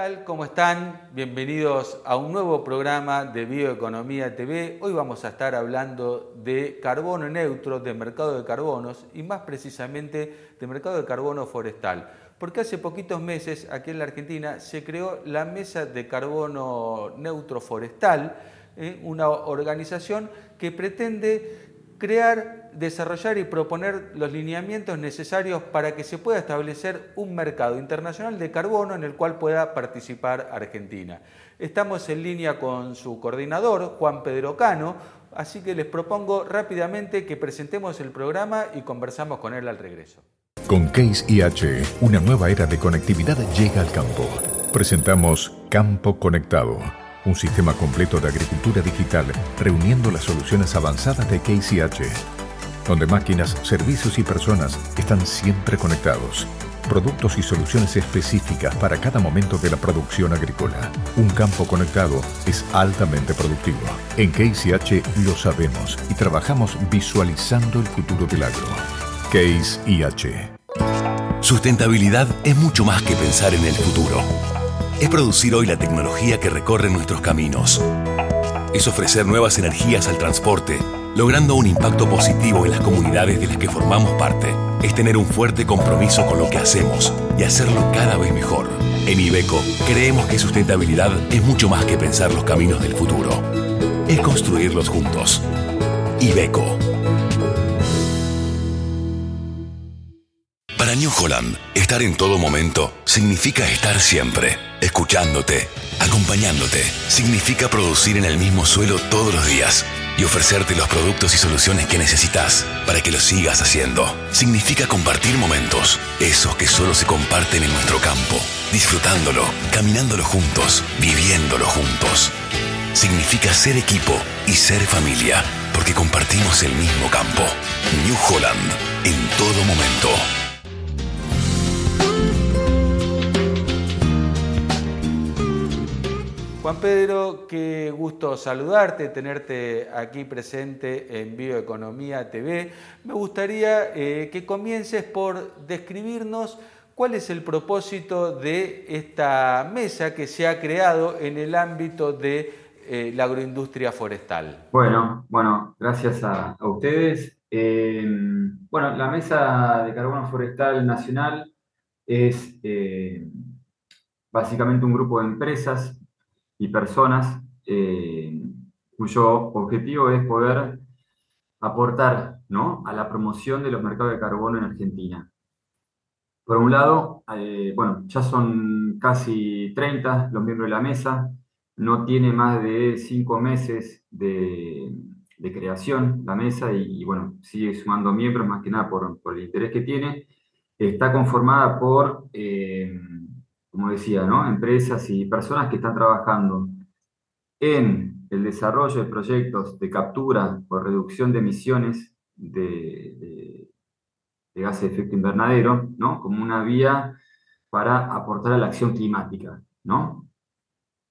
tal? ¿Cómo están? Bienvenidos a un nuevo programa de Bioeconomía TV. Hoy vamos a estar hablando de carbono neutro, de mercado de carbonos y más precisamente de mercado de carbono forestal. Porque hace poquitos meses aquí en la Argentina se creó la Mesa de Carbono Neutro Forestal, ¿eh? una organización que pretende crear, desarrollar y proponer los lineamientos necesarios para que se pueda establecer un mercado internacional de carbono en el cual pueda participar Argentina. Estamos en línea con su coordinador, Juan Pedro Cano, así que les propongo rápidamente que presentemos el programa y conversamos con él al regreso. Con Case IH, una nueva era de conectividad llega al campo. Presentamos Campo Conectado un sistema completo de agricultura digital reuniendo las soluciones avanzadas de KCH, donde máquinas, servicios y personas están siempre conectados. Productos y soluciones específicas para cada momento de la producción agrícola. Un campo conectado es altamente productivo. En KCH lo sabemos y trabajamos visualizando el futuro del agro. Case IH. Sustentabilidad es mucho más que pensar en el futuro es producir hoy la tecnología que recorre nuestros caminos. Es ofrecer nuevas energías al transporte, logrando un impacto positivo en las comunidades de las que formamos parte. Es tener un fuerte compromiso con lo que hacemos y hacerlo cada vez mejor. En Ibeco creemos que sustentabilidad es mucho más que pensar los caminos del futuro. Es construirlos juntos. Ibeco. Para New Holland, estar en todo momento significa estar siempre escuchándote, acompañándote. Significa producir en el mismo suelo todos los días y ofrecerte los productos y soluciones que necesitas para que lo sigas haciendo. Significa compartir momentos, esos que solo se comparten en nuestro campo, disfrutándolo, caminándolo juntos, viviéndolo juntos. Significa ser equipo y ser familia, porque compartimos el mismo campo. New Holland, en todo momento. Juan Pedro, qué gusto saludarte, tenerte aquí presente en Bioeconomía TV. Me gustaría eh, que comiences por describirnos cuál es el propósito de esta mesa que se ha creado en el ámbito de eh, la agroindustria forestal. Bueno, bueno, gracias a, ustedes. Eh, bueno, la Mesa de Carbono Forestal Nacional es básicamente un grupo de empresas y personas eh, cuyo objetivo es poder aportar ¿no? a la promoción de los mercados de carbono en Argentina. Por un lado, eh, bueno, ya son casi 30 los miembros de la mesa, no tiene más de 5 meses de, creación la mesa y, bueno, sigue sumando miembros más que nada por, por el interés que tiene. Está conformada por eh, como decía, ¿no? empresas y personas que están trabajando en el desarrollo de proyectos de captura o reducción de emisiones de, gases de efecto invernadero, ¿no? como una vía para aportar a la acción climática, ¿no?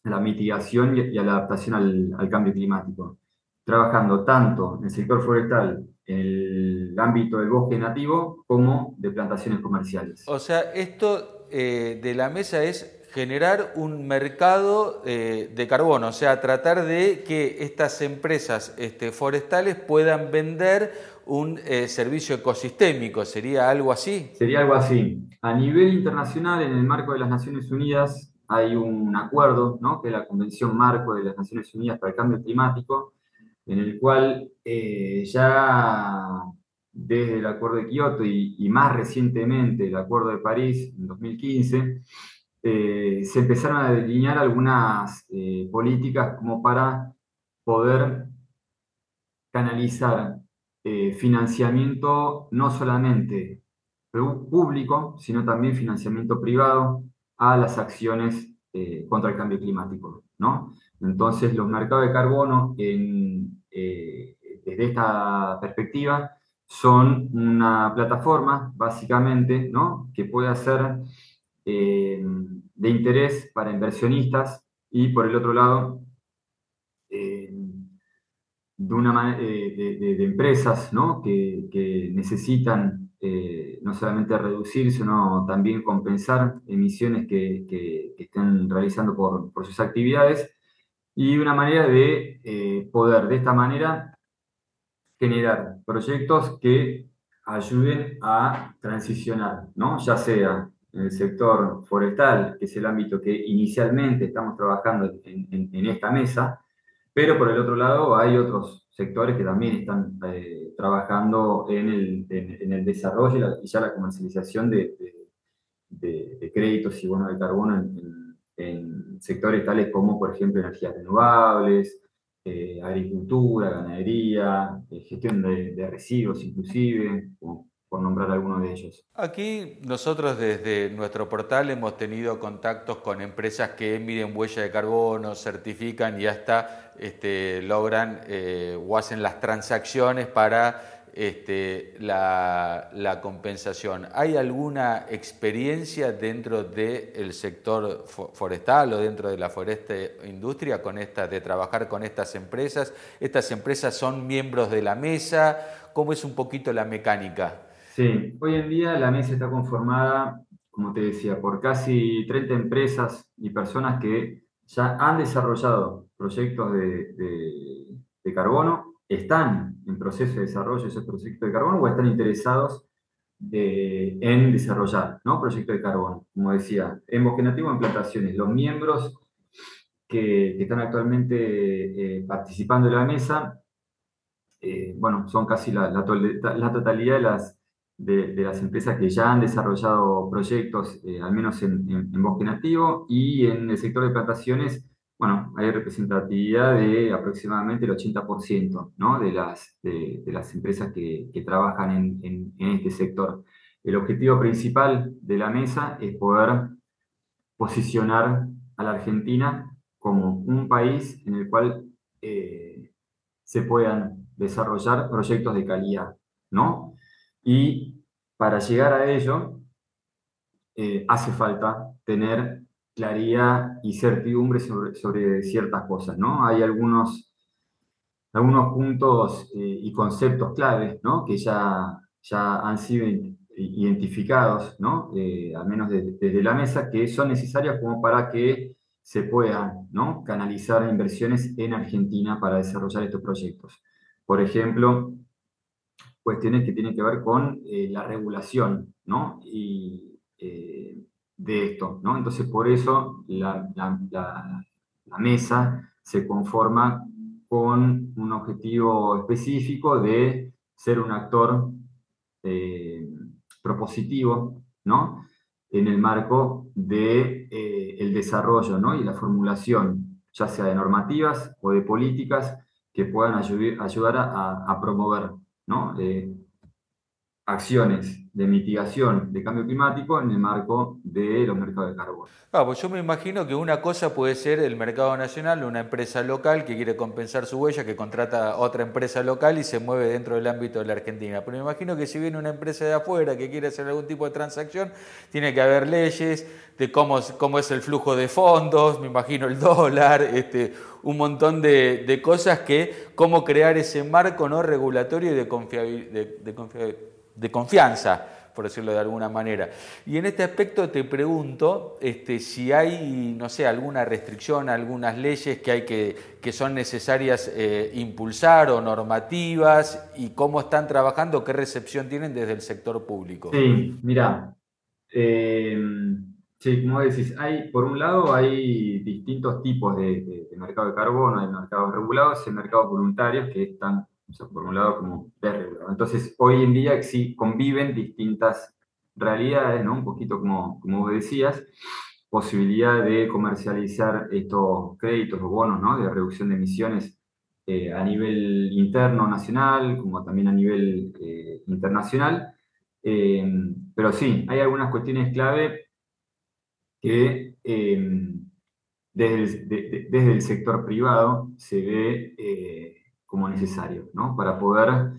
a la mitigación y, a la adaptación al, al cambio climático, trabajando tanto en el sector forestal, en el ámbito del bosque nativo, como de plantaciones comerciales. O sea, esto eh, de la mesa es generar un mercado eh, de carbono, o sea, tratar de que estas empresas este, forestales puedan vender un eh, servicio ecosistémico. ¿Sería algo así? Sería algo así. A nivel internacional, en el marco de las Naciones Unidas, hay un acuerdo, ¿no? que es la Convención Marco de las Naciones Unidas para el Cambio Climático, en el cual ya desde el Acuerdo de Kioto y, más recientemente el Acuerdo de París en 2015, eh, se empezaron a delinear algunas eh, políticas como para poder canalizar eh, financiamiento no solamente público, sino también financiamiento privado a las acciones contra el cambio climático. ¿no? Entonces, los mercados de carbono, desde esta perspectiva, son una plataforma, básicamente, ¿no? que puede ser eh, de interés para inversionistas y, por el otro lado, eh, de, una, eh, de, empresas ¿no? que, necesitan no solamente reducir, sino también compensar emisiones que, que, estén realizando por, por, sus actividades y una manera de poder de esta manera generar proyectos que ayuden a transicionar, ¿no? ya sea en el sector forestal, que es el ámbito que inicialmente estamos trabajando en, en, esta mesa, pero por el otro lado hay otros sectores que también están eh, trabajando en el, en, el, desarrollo y, ya la comercialización de, de, créditos y bonos de carbono en, sectores tales como, por ejemplo, energías renovables, eh, agricultura, ganadería, eh, gestión de, residuos inclusive, por nombrar algunos de ellos. Aquí nosotros desde nuestro portal hemos tenido contactos con empresas que miden huella de carbono, certifican y hasta este, logran eh, o hacen las transacciones para este, la, compensación. ¿Hay alguna experiencia dentro del sector forestal o dentro de la foreste industria con esta, de trabajar con estas empresas? ¿Estas empresas son miembros de la mesa? ¿Cómo es un poquito la mecánica? Sí, hoy en día la mesa está conformada, como te decía, por casi 30 empresas y personas que ya han desarrollado proyectos de, de carbono están en proceso de desarrollo de ese proyecto de carbono o están interesados eh, en desarrollar ¿no? proyectos de carbono. Como decía, en bosque nativo, en plantaciones, los miembros que, están actualmente eh, participando en la mesa, eh, bueno, son casi la, totalidad de las, de, las empresas que ya han desarrollado proyectos, al menos en, en bosque nativo, y en el sector de plantaciones bueno, hay representatividad de aproximadamente el 80% ¿no? de, las, de, las empresas que, trabajan en, en, este sector. El objetivo principal de la mesa es poder posicionar a la Argentina como un país en el cual eh, se puedan desarrollar proyectos de calidad, ¿no? Y para llegar a ello, eh, hace falta tener claridad y certidumbre sobre, ciertas cosas, ¿no? Hay algunos, algunos puntos eh, y conceptos claves, ¿no? Que ya, ya han sido identificados, ¿no? Eh, al menos desde la mesa, que son necesarias como para que se puedan, ¿no? Canalizar inversiones en Argentina para desarrollar estos proyectos. Por ejemplo, cuestiones que tienen que ver con eh, la regulación, ¿no? Y de esto, ¿no? Entonces, por eso la, mesa se conforma con un objetivo específico de ser un actor eh, propositivo, ¿no? En el marco de eh, el desarrollo, ¿no? Y la formulación, ya sea de normativas o de políticas que puedan ayudar, a, promover, ¿no? Eh, acciones de mitigación de cambio climático en el marco de los mercados de carbono. Ah, pues yo me imagino que una cosa puede ser el mercado nacional, una empresa local que quiere compensar su huella, que contrata otra empresa local y se mueve dentro del ámbito de la Argentina. Pero me imagino que si viene una empresa de afuera que quiere hacer algún tipo de transacción, tiene que haber leyes de cómo, cómo es el flujo de fondos, me imagino el dólar, este, un montón de, cosas que, cómo crear ese marco no regulatorio y de confiabilidad de confianza, por decirlo de alguna manera. Y en este aspecto te pregunto este, si hay, no sé, alguna restricción, algunas leyes que, hay que, que son necesarias eh, impulsar o normativas y cómo están trabajando, qué recepción tienen desde el sector público. Sí, mira, eh, sí, como decís, hay, por un lado hay distintos tipos de, de mercado de carbono, hay mercados regulados y mercados voluntarios que están por un lado como. Entonces, hoy en día sí conviven distintas realidades, ¿no? Un poquito como, como vos decías, posibilidad de comercializar estos créditos o bonos, ¿no? De reducción de emisiones eh, a nivel interno, nacional, como también a nivel eh, internacional. Eh, pero sí, hay algunas cuestiones clave que desde desde, el, sector privado se ve como necesario, ¿no? Para poder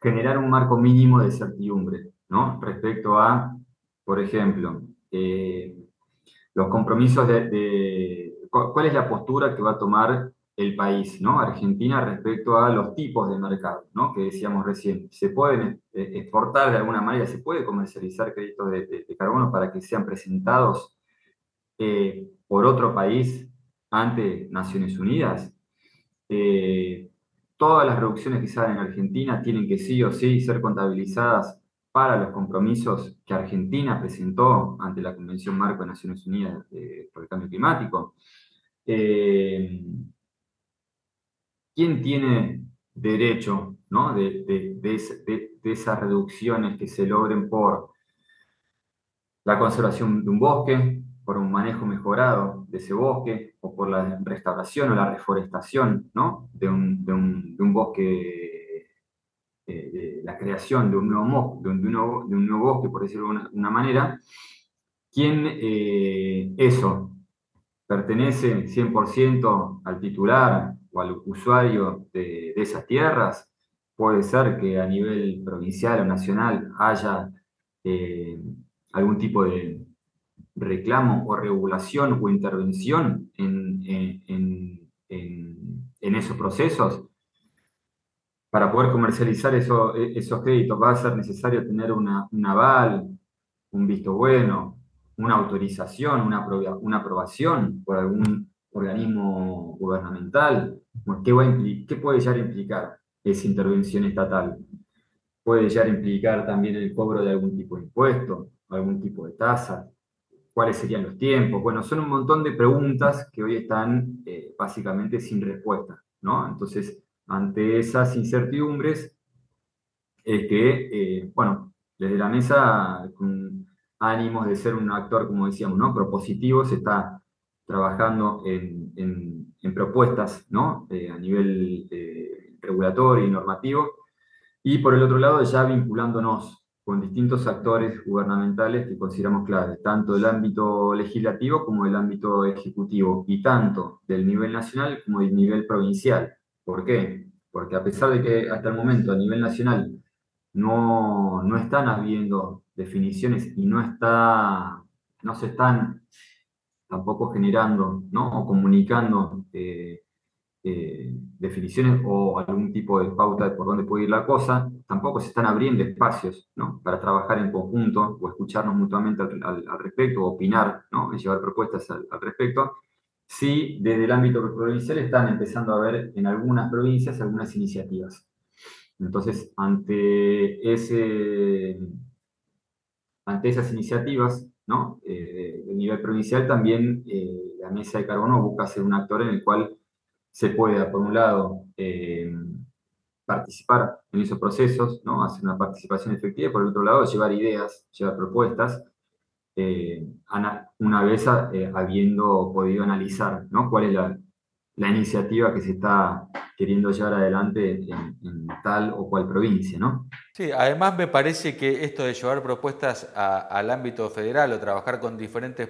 generar un marco mínimo de certidumbre, ¿no? Respecto a, por ejemplo, eh, los compromisos de, ¿Cuál es la postura que va a tomar el país, ¿no? Argentina respecto a los tipos de mercado, ¿no? Que decíamos recién. Se pueden eh, exportar de alguna manera, se puede comercializar créditos de, carbono para que sean presentados eh, por otro país ante Naciones Unidas. Todas las reducciones que se hagan en Argentina tienen que sí o sí ser contabilizadas para los compromisos que Argentina presentó ante la Convención Marco de Naciones Unidas por el Cambio Climático. ¿quién tiene derecho ¿no? de, esas reducciones que se logren por la conservación de un bosque, por un manejo mejorado de ese bosque, o por la restauración o la reforestación ¿no? de, un, bosque, eh, de la creación de un nuevo, de un, nuevo, bosque, por decirlo de una, manera, ¿quién eh, eso pertenece 100% al titular al usuario de, esas tierras. Puede ser que a nivel provincial o nacional haya eh, algún tipo de reclamo o regulación o intervención en, esos procesos. Para poder comercializar esos créditos va a ser necesario tener una, un aval, un visto bueno, una autorización, una, una aprobación por algún organismo gubernamental. ¿Qué, puede llegar a implicar esa intervención estatal? Puede llegar a implicar también el cobro de algún tipo de impuesto, algún tipo de tasa, cuáles serían los tiempos. Bueno, son un montón de preguntas que hoy están eh, básicamente sin respuesta, ¿no? Entonces, ante esas incertidumbres, es que, eh, bueno, desde la mesa, con ánimos de ser un actor, como decíamos, ¿no? Propositivo, se está trabajando en, propuestas ¿no? Eh, a nivel regulatorio y normativo, y por el otro lado ya vinculándonos con distintos actores gubernamentales que consideramos claves, tanto del ámbito legislativo como del ámbito ejecutivo, y tanto del nivel nacional como del nivel provincial. ¿Por qué? Porque a pesar de que hasta el momento a nivel nacional no, no están habiendo definiciones y no, está, no se están tampoco generando ¿no? o comunicando eh, eh, definiciones o algún tipo de pauta de por dónde puede ir la cosa, tampoco se están abriendo espacios ¿no? para trabajar en conjunto o escucharnos mutuamente al, respecto, o opinar ¿no? y llevar propuestas al, respecto. Sí, desde el ámbito provincial están empezando a ver en algunas provincias algunas iniciativas. Entonces, ante, ese, ante esas iniciativas, ¿no? Eh, nivel provincial también eh, la mesa de carbono busca ser un actor en el cual se pueda, por un lado, eh, participar en esos procesos, ¿no? hacer una participación efectiva, y por el otro lado, llevar ideas, llevar propuestas, una vez habiendo podido analizar ¿no? cuál es la, la iniciativa que se está queriendo llevar adelante en, tal o cual provincia, ¿no? Sí, además me parece que esto de llevar propuestas al ámbito federal o trabajar con diferentes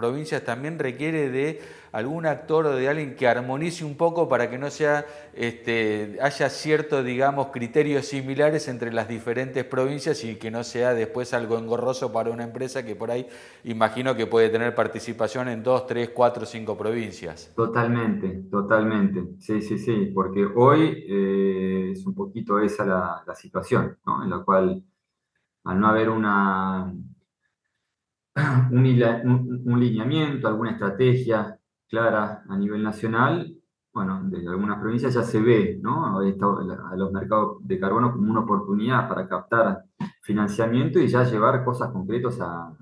provincias también requiere de algún actor o de alguien que armonice un poco para que no sea, este, haya ciertos, digamos, criterios similares entre las diferentes provincias y que no sea después algo engorroso para una empresa que por ahí imagino que puede tener participación en dos, tres, cuatro, cinco provincias. Totalmente, totalmente. Sí, sí, sí, porque hoy eh, es un poquito esa la, situación, ¿no? En la cual al no haber una, un, un, lineamiento, alguna estrategia clara a nivel nacional, bueno, desde algunas provincias ya se ve ¿no? a los mercados de carbono como una oportunidad para captar financiamiento y ya llevar cosas concretas a,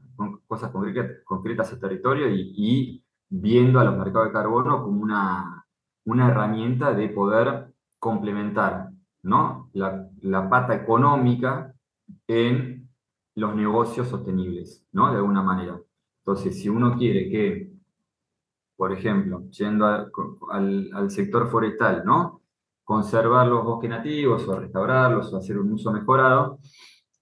cosas concretas, a territorio y, viendo a los mercados de carbono como una, una herramienta de poder complementar ¿no? la, la pata económica en los negocios sostenibles, ¿no? De alguna manera. Entonces, si uno quiere que, por ejemplo, yendo al, sector forestal, ¿no? Conservar los bosques nativos o restaurarlos o hacer un uso mejorado,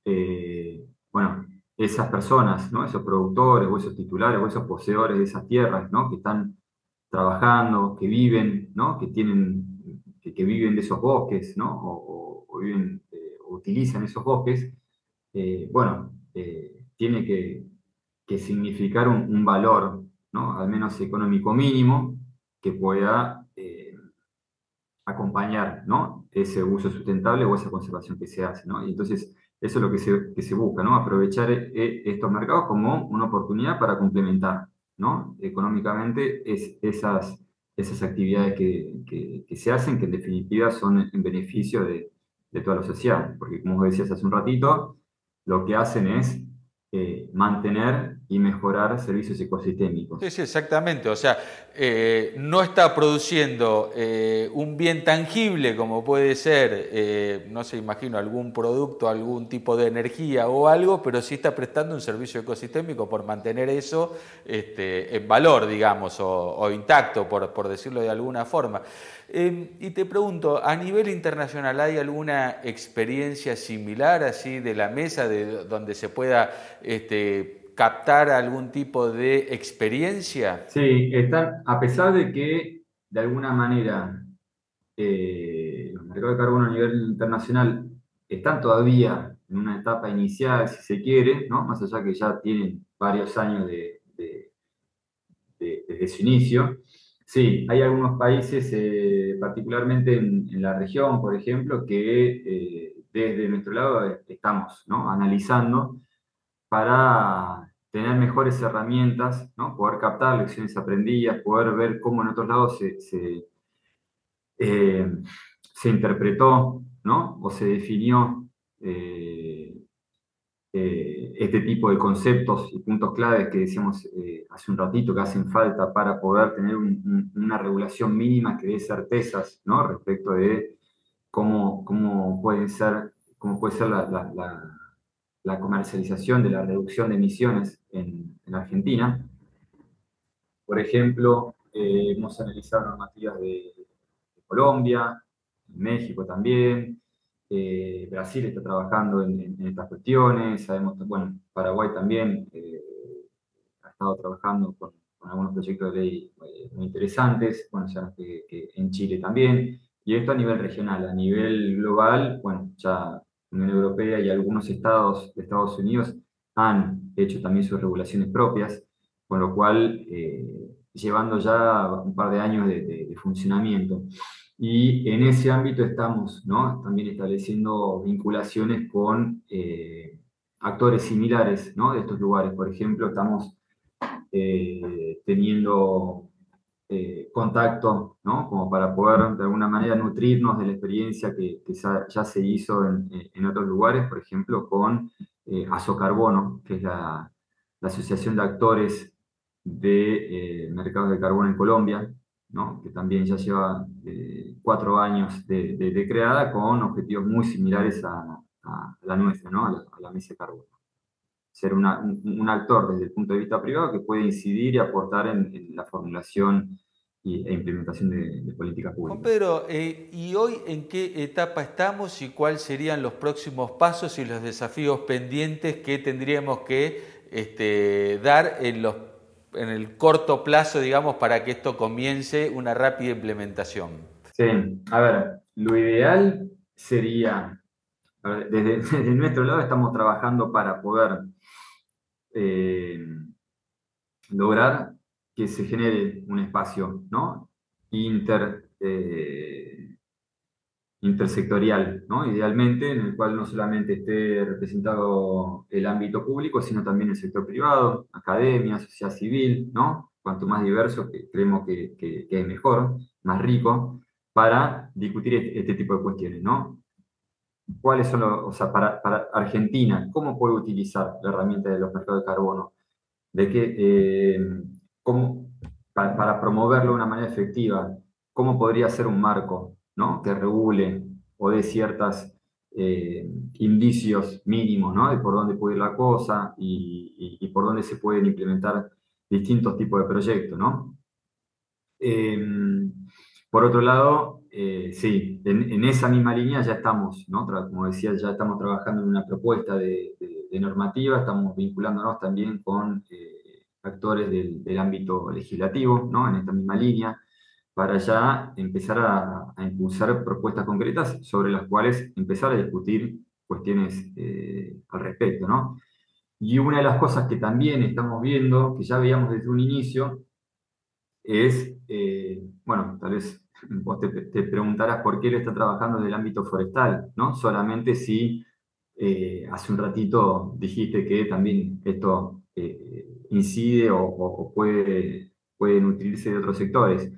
eh, bueno, esas personas, ¿no? Esos productores o esos titulares o esos poseedores de esas tierras, ¿no? Que están trabajando, que viven, ¿no? Que tienen, que, viven de esos bosques, ¿no? O, viven, eh, utilizan esos bosques, eh, bueno, eh, tiene que, significar un, valor, ¿no? al menos económico mínimo, que pueda eh, acompañar ¿no? ese uso sustentable o esa conservación que se hace. ¿no? Y entonces, eso es lo que se, que se busca, ¿no? aprovechar estos mercados como una oportunidad para complementar ¿no? económicamente es, esas, esas actividades que, que, que, se hacen, que en definitiva son en beneficio de, de toda la sociedad. Porque como decías hace un ratito, lo que hacen es eh, mantener y mejorar servicios ecosistémicos. Sí, sí, exactamente. O sea, eh, no está produciendo eh, un bien tangible como puede ser, no sé, imagino, algún producto, algún tipo de energía o algo, pero sí está prestando un servicio ecosistémico por mantener eso este, en valor, digamos, o, intacto, por, por decirlo de alguna forma. Em, y te pregunto, a nivel internacional, ¿hay alguna experiencia similar así de la mesa de donde se pueda este, captar algún tipo de experiencia? Sí, están, a pesar de que de alguna manera eh, los mercados de carbono a nivel internacional están todavía en una etapa inicial, si se quiere, ¿no? más allá que ya tienen varios años de, desde su inicio. Sí, hay algunos países, eh, particularmente en, la región, por ejemplo, que eh, desde nuestro lado estamos ¿no? analizando para tener mejores herramientas, ¿no? poder captar lecciones aprendidas, poder ver cómo en otros lados se, se, eh, interpretó ¿no? o se definió eh, este tipo de conceptos y puntos claves que decíamos eh, hace un ratito que hacen falta para poder tener una regulación mínima que dé certezas ¿no? respecto de cómo, cómo, puede ser, cómo puede ser la, la, comercialización de la reducción de emisiones en, en Argentina. Por ejemplo, eh, hemos analizado normativas de, Colombia, México también, eh, Brasil está trabajando en, estas cuestiones, sabemos, bueno, Paraguay también eh, ha estado trabajando con, algunos proyectos de ley muy interesantes, bueno, ya en Chile también, y esto a nivel regional, a nivel global, bueno, ya la Unión Europea y algunos estados de Estados Unidos han hecho también sus regulaciones propias, con lo cual llevando ya un par de años de, de funcionamiento. Y en ese ámbito estamos ¿no? también estableciendo vinculaciones con eh, actores similares ¿no? de estos lugares. Por ejemplo, estamos eh, teniendo eh, contacto ¿no? como para poder de alguna manera nutrirnos de la experiencia que, ya se hizo en, en, otros lugares, por ejemplo, con Asocarbono, que es la, la Asociación de Actores de Mercados de Carbono en Colombia, que también ya lleva eh, cuatro años de, creada con objetivos muy similares a, la nuestra, ¿no? a, la, mesa de carbono. Ser un, actor desde el punto de vista privado que puede incidir y aportar en, la formulación e implementación de, políticas públicas. Pedro, eh, ¿y hoy en qué etapa estamos y cuáles serían los próximos pasos y los desafíos pendientes que tendríamos que este, dar en los en el corto plazo, digamos, para que esto comience una rápida implementación? Sí, a ver, lo ideal sería, desde, nuestro lado estamos trabajando para poder eh, lograr que se genere un espacio ¿no? eh, intersectorial, ¿no? idealmente, en el cual no solamente esté representado el ámbito público, sino también el sector privado, academia, sociedad civil, ¿no? cuanto más diverso, que creemos que, que, es mejor, más rico, para discutir este, este, tipo de cuestiones. ¿no? ¿Cuáles son los, o sea, para, para, Argentina, cómo puede utilizar la herramienta de los mercados de carbono? De que, eh, cómo, para, para promoverlo de una manera efectiva, ¿cómo podría ser un marco ¿no? que regule o dé ciertos eh, indicios mínimos ¿no? de por dónde puede ir la cosa y, por dónde se pueden implementar distintos tipos de proyectos. ¿no? Em, por otro lado, eh, sí, en, esa misma línea ya estamos, como decía, ya estamos trabajando en una propuesta de, normativa, estamos vinculándonos también con eh, actores del, del, ámbito legislativo, ¿no? en esta misma línea para ya empezar a, impulsar propuestas concretas sobre las cuales empezar a discutir cuestiones eh, al respecto, ¿no? Y una de las cosas que también estamos viendo, que ya veíamos desde un inicio, es, eh, bueno, tal vez vos te, preguntarás por qué lo está trabajando desde el ámbito forestal, ¿no? Solamente si eh, hace un ratito dijiste que también esto eh, incide o, puede, puede nutrirse de otros sectores.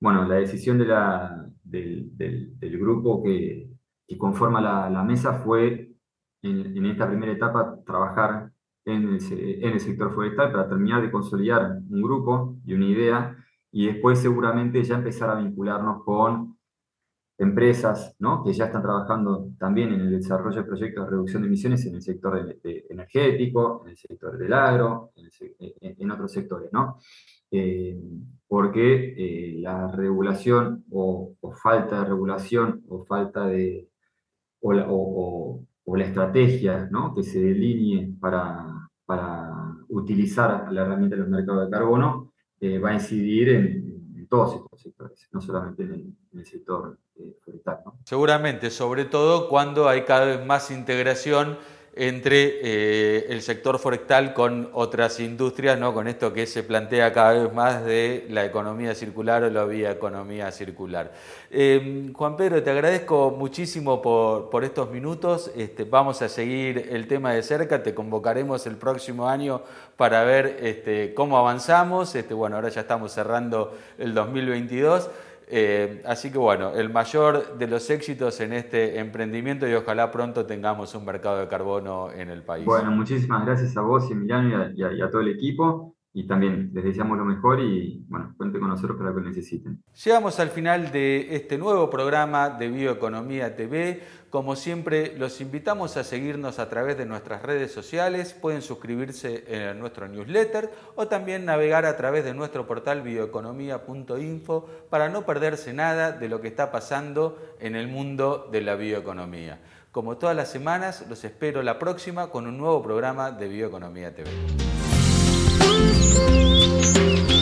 Bueno, la decisión de la, del, del, grupo que, que conforma la, la, mesa fue en, en, esta primera etapa trabajar en el, en el sector forestal para terminar de consolidar un grupo y una idea y después seguramente ya empezar a vincularnos con empresas ¿no? que ya están trabajando también en el desarrollo de proyectos de reducción de emisiones en el sector energético, en el sector del agro, en, otros sectores, ¿no? Eh, porque eh, la regulación o, falta de regulación o falta de, o la, o, la estrategia ¿no? que se delinee para, para utilizar la herramienta de los mercados de carbono va a incidir en, todos estos sectores, no solamente en el, sector eh, forestal. Seguramente, sobre todo cuando hay cada vez más integración entre eh, el sector forestal con otras industrias, ¿no? con esto que se plantea cada vez más de la economía circular o la vía economía circular. Em, Juan Pedro, te agradezco muchísimo por, estos minutos. Este, vamos a seguir el tema de cerca, te convocaremos el próximo año para ver este, cómo avanzamos. Este, bueno, ahora ya estamos cerrando el 2022. Eh, así que bueno, el mayor de los éxitos en este emprendimiento y ojalá pronto tengamos un mercado de carbono en el país. Bueno, muchísimas gracias a vos, Emiliano, y y a todo el equipo y también les deseamos lo mejor y bueno, cuente con nosotros para lo que necesiten. Llegamos al final de este nuevo programa de Bioeconomía TV. Como siempre, los invitamos a seguirnos a través de nuestras redes sociales. Pueden suscribirse en nuestro newsletter o también navegar a través de nuestro portal bioeconomía.info para no perderse nada de lo que está pasando en el mundo de la bioeconomía. Como todas las semanas, los espero la próxima con un nuevo programa de Bioeconomía TV. Thank you.